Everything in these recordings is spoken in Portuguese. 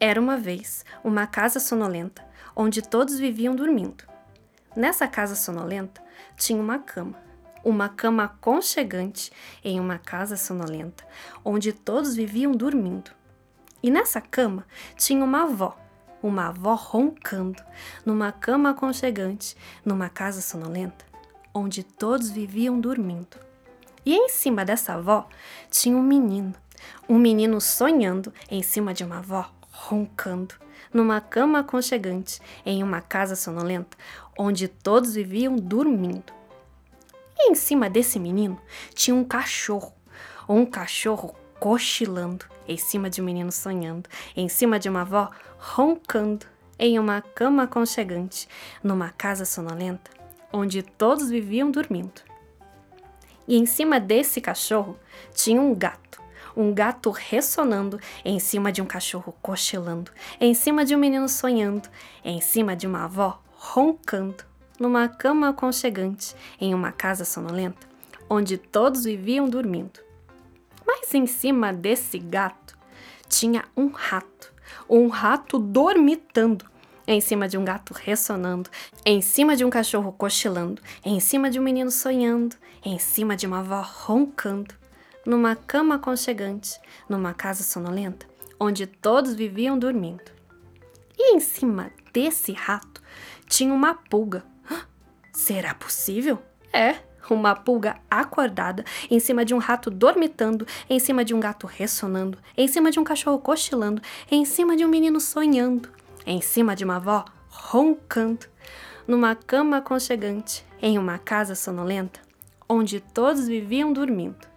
Era uma vez uma casa sonolenta onde todos viviam dormindo. Nessa casa sonolenta tinha uma cama, uma cama aconchegante em uma casa sonolenta onde todos viviam dormindo. E nessa cama tinha uma avó, uma avó roncando, numa cama aconchegante, numa casa sonolenta onde todos viviam dormindo. E em cima dessa avó tinha um menino, um menino sonhando em cima de uma avó roncando, numa cama aconchegante, em uma casa sonolenta, onde todos viviam dormindo. E em cima desse menino tinha um cachorro, um cachorro cochilando, em cima de um menino sonhando, em cima de uma avó roncando, em uma cama aconchegante, numa casa sonolenta, onde todos viviam dormindo. E em cima desse cachorro tinha um gato, um gato ressonando em cima de um cachorro cochilando, em cima de um menino sonhando, em cima de uma avó roncando, numa cama aconchegante, em uma casa sonolenta, onde todos viviam dormindo. Mas em cima desse gato tinha um rato, um rato dormitando, em cima de um gato ressonando, em cima de um cachorro cochilando, em cima de um menino sonhando, em cima de uma avó roncando, numa cama aconchegante, numa casa sonolenta, onde todos viviam dormindo. E em cima desse rato tinha uma pulga. Será possível? É, uma pulga acordada, em cima de um rato dormitando, em cima de um gato ressonando, em cima de um cachorro cochilando, em cima de um menino sonhando, em cima de uma avó roncando, numa cama aconchegante, em uma casa sonolenta, onde todos viviam dormindo.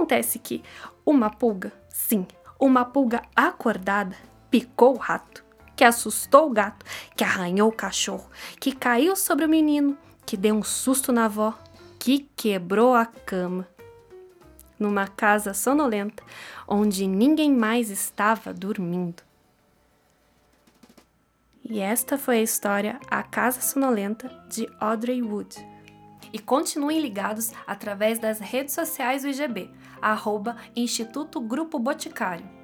Acontece que uma pulga, sim, uma pulga acordada, picou o rato, que assustou o gato, que arranhou o cachorro, que caiu sobre o menino, que deu um susto na avó, que quebrou a cama. Numa casa sonolenta, onde ninguém mais estava dormindo. E esta foi a história A Casa Sonolenta de Audrey Wood e continuem ligados através das redes sociais do IGB, arroba Instituto Grupo Boticário.